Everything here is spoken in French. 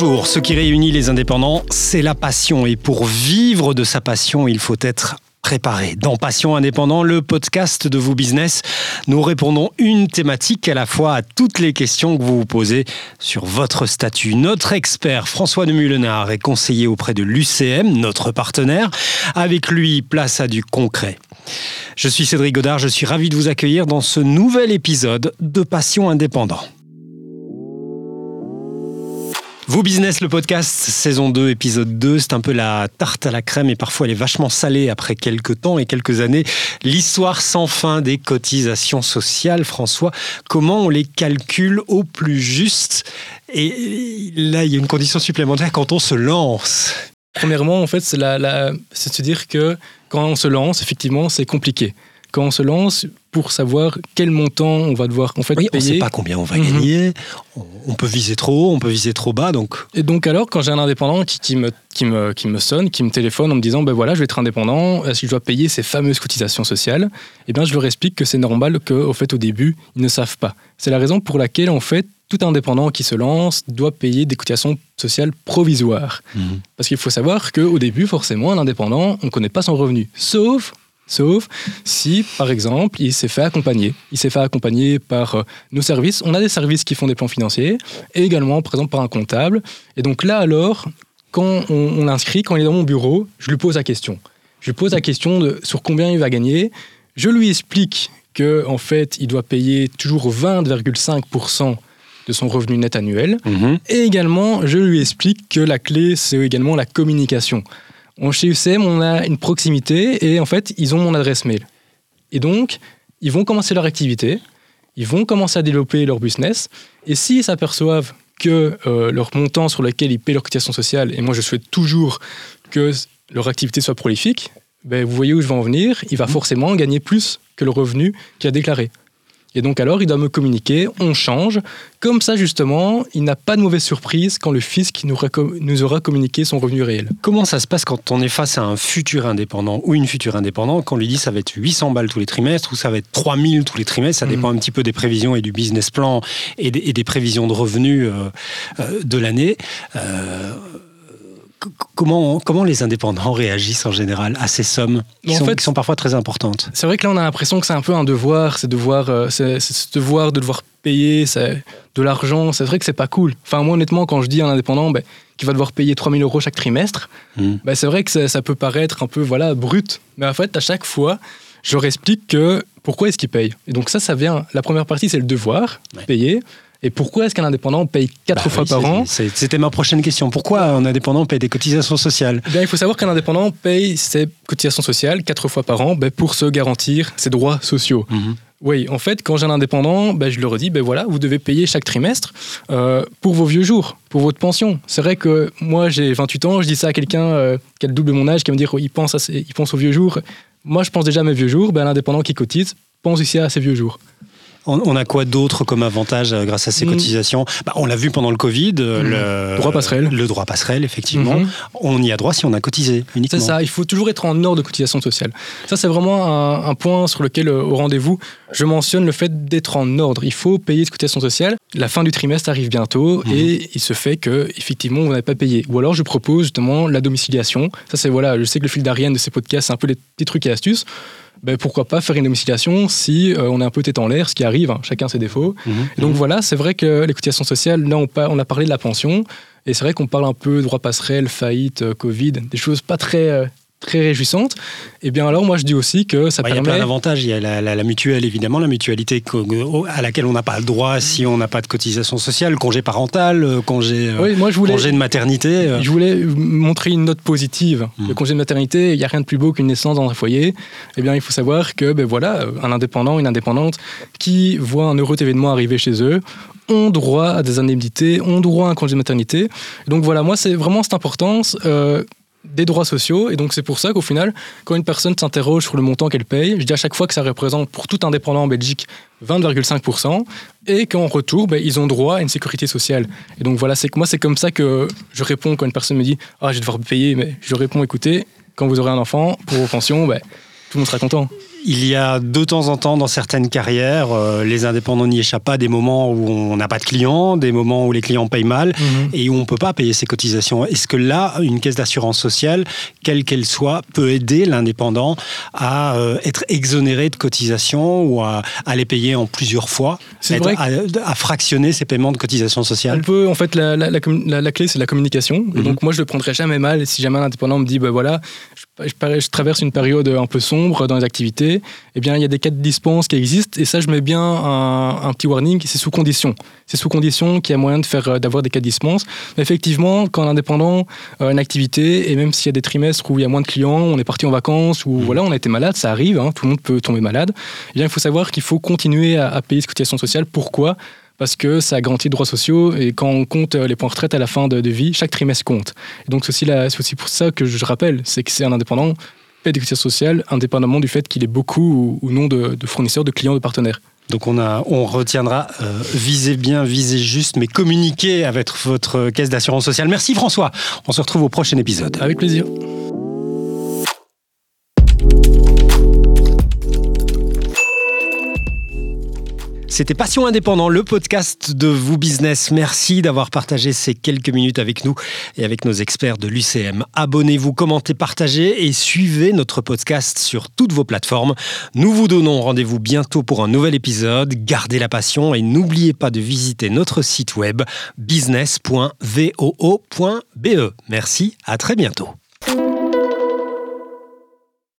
Bonjour, ce qui réunit les indépendants, c'est la passion. Et pour vivre de sa passion, il faut être préparé. Dans Passion Indépendant, le podcast de vous business, nous répondons une thématique à la fois à toutes les questions que vous vous posez sur votre statut. Notre expert François de Mulenard est conseiller auprès de l'UCM, notre partenaire. Avec lui, place à du concret. Je suis Cédric Godard, je suis ravi de vous accueillir dans ce nouvel épisode de Passion Indépendant. Vous Business, le podcast, saison 2, épisode 2, c'est un peu la tarte à la crème et parfois elle est vachement salée après quelques temps et quelques années. L'histoire sans fin des cotisations sociales, François, comment on les calcule au plus juste? Et là, il y a une condition supplémentaire quand on se lance. Premièrement, en fait, c'est de se dire que quand on se lance, effectivement, c'est compliqué quand on se lance pour savoir quel montant on va devoir en fait payer. On ne sait pas combien on va gagner. Mhm. On peut viser trop haut, on peut viser trop bas. Donc... Et donc alors, quand j'ai un indépendant qui, qui, me, qui, me, qui me sonne, qui me téléphone en me disant, ben voilà, je vais être indépendant, si je dois payer ces fameuses cotisations sociales, eh bien je leur explique que c'est normal qu'au fait au début, ils ne savent pas. C'est la raison pour laquelle en fait, tout indépendant qui se lance doit payer des cotisations sociales provisoires. Mhm. Parce qu'il faut savoir qu'au début, forcément, un indépendant, on ne connaît pas son revenu. Sauf Sauf si, par exemple, il s'est fait accompagner. Il s'est fait accompagner par euh, nos services. On a des services qui font des plans financiers et également, par exemple, par un comptable. Et donc là, alors, quand on, l'inscrit, quand il est dans mon bureau, je lui pose la question. Je lui pose la question de sur combien il va gagner. Je lui explique que en fait, il doit payer toujours 20,5% de son revenu net annuel. Mhm. Et également, je lui explique que la clé, c'est également la communication. On, chez UCM, on a une proximité et en fait, ils ont mon adresse mail. Et donc, ils vont commencer leur activité, ils vont commencer à développer leur business. Et s'ils s'aperçoivent que euh, leur montant sur lequel ils paient leur cotisation sociale, et moi je souhaite toujours que leur activité soit prolifique, ben, vous voyez où je vais en venir, il va mmh. forcément gagner plus que le revenu qu'il a déclaré. Et donc alors, il doit me communiquer, on change. Comme ça, justement, il n'a pas de mauvaise surprise quand le fisc nous, nous, aura communiqué son revenu réel. Comment ça se passe quand on est face à un futur indépendant ou une future indépendante, quand on lui dit ça va être 800 balles tous les trimestres ou ça va être 3000 tous les trimestres, ça mhm. dépend un petit peu des prévisions et du business plan et des, prévisions de revenus euh, euh, de l'année. Euh, comment, comment les indépendants réagissent en général à ces sommes qui, sont, qui sont, parfois très importantes? C'est vrai que là, on a l'impression que c'est un peu un devoir, c'est devoir, euh, c'est ce devoir de devoir payer de l'argent. C'est vrai que c'est pas cool. Enfin, moi, honnêtement, quand je dis à un indépendant ben, qui va devoir payer 3000 euros chaque trimestre, hmm. ben, c'est vrai que ça, peut paraître un peu voilà brut. Mais en fait, à chaque fois, je leur explique que pourquoi est-ce qu'ils payent? Et donc ça, ça vient. La première partie, c'est le devoir, payer. Et pourquoi est-ce qu'un indépendant paye quatre bah fois par an C'était ma prochaine question. Pourquoi un indépendant paye des cotisations sociales? Eh Il faut savoir qu'un indépendant paye ses cotisations sociales quatre fois par an ben, pour se garantir ses droits sociaux. Mhm. Oui, en fait, quand j'ai un indépendant, ben, je leur dis, ben voilà, vous devez payer chaque trimestre euh, pour vos vieux jours, pour votre pension. C'est vrai que moi, j'ai 28 ans, je dis ça à quelqu'un euh, qui a le double de mon âge, qui va me dire, oh, il, pense à il pense aux vieux jours. Moi, je pense déjà à mes vieux jours. Ben, l'indépendant qui cotise pense aussi à ses vieux jours. On, a quoi d'autre comme avantage euh, grâce à ces mm. cotisations? Bah, On l'a vu pendant le Covid, euh, mm. le droit passerelle. Le droit passerelle, effectivement. Mm-hmm. On y a droit si on a cotisé uniquement. C'est ça, il faut toujours être en ordre de cotisation sociale. Ça, c'est vraiment un, point sur lequel, euh, au rendez-vous, je mentionne le fait d'être en ordre. Il faut payer de cotisation sociale. La fin du trimestre arrive bientôt et il se fait que, effectivement, vous n'avez pas payé. Ou alors, je propose justement la domiciliation. Ça, c'est voilà, je sais que le fil d'Ariane de ces podcasts, c'est un peu les petits trucs et astuces ben, pourquoi pas faire une domiciliation si euh, on est un peu tête en l'air, ce qui arrive, hein, chacun ses défauts. Mhm. donc voilà, c'est vrai que les cotisations sociales, là on, on, a parlé de la pension, et c'est vrai qu'on parle un peu droit passerelle, faillite, euh, Covid, des choses pas très, euh, très réjouissante, et eh bien alors moi je dis aussi que ça permet... Il y a plein d'avantages, il y a la, mutuelle évidemment, la mutualité à laquelle on n'a pas le droit si on n'a pas de cotisation sociale, congé parental, euh, congé, euh, moi, je voulais, congé de maternité. Euh. Je voulais montrer une note positive. Hmm. Le congé de maternité, il n'y a rien de plus beau qu'une naissance dans un foyer. Eh bien il faut savoir que ben voilà, un indépendant, une indépendante qui voit un heureux événement arriver chez eux, ont droit à des indemnités, ont droit à un congé de maternité. Donc voilà, moi c'est vraiment cette importance des droits sociaux. Et donc, c'est pour ça qu'au final, quand une personne s'interroge sur le montant qu'elle paye, je dis à chaque fois que ça représente pour tout indépendant en Belgique 20,5%, et qu'en retour, ben, ils ont droit à une sécurité sociale. Et donc, voilà, c'est moi, c'est comme ça que je réponds quand une personne me dit Ah, je vais devoir payer. Mais je réponds Écoutez, quand vous aurez un enfant, pour vos pensions, ben, tout le monde sera content. Il y a de temps en temps dans certaines carrières, euh, les indépendants n'y échappent pas, des moments où on n'a pas de clients, des moments où les clients payent mal Mhm. et où on ne peut pas payer ses cotisations. Est-ce que là, une caisse d'assurance sociale, quelle qu'elle soit, peut aider l'indépendant à euh, être exonéré de cotisations ou à, à les payer en plusieurs fois, être- vrai que- à, à fractionner ses paiements de cotisations On sociales peut, en fait, la, la- la commu- la- la clé, c'est la communication. Et Mhm. donc, moi, je le prendrai jamais mal si jamais un indépendant me dit, bah voilà, je, je- je traverse une période un peu sombre dans les activités. Eh bien, il y a des cas de dispense qui existent. Et ça, je mets bien un, un petit warning, c'est sous condition. C'est sous condition qu'il y a moyen de faire, euh, d'avoir des cas de dispense. Mais effectivement, quand un indépendant a une activité, et même s'il y a des trimestres où il y a moins de clients, on est parti en vacances, ou voilà, on a été malade, ça arrive, hein, tout le monde peut tomber malade. Eh bien, il faut savoir qu'il faut continuer à, à payer ses cotisations sociales. Pourquoi? Parce que ça garantit les droits sociaux et quand on compte euh, les points retraite à la fin de, de vie, chaque trimestre compte. Et donc c'est aussi, aussi pour ça que je rappelle, c'est que c'est un indépendant des cotisations sociales indépendamment du fait qu'il ait beaucoup ou, ou non de, de fournisseurs, de clients, de partenaires. Donc on, a, on retiendra, euh, visez bien, visez juste, mais communiquez avec votre caisse d'assurance sociale. Merci François, on se retrouve au prochain épisode. Avec plaisir. C'était Passion Indépendant, le podcast de Vous Business. Merci d'avoir partagé ces quelques minutes avec nous et avec nos experts de l'UCM. Abonnez-vous, commentez, partagez et suivez notre podcast sur toutes vos plateformes. Nous vous donnons rendez-vous bientôt pour un nouvel épisode. Gardez la passion et n'oubliez pas de visiter notre site web business.voo.be. Merci, à très bientôt.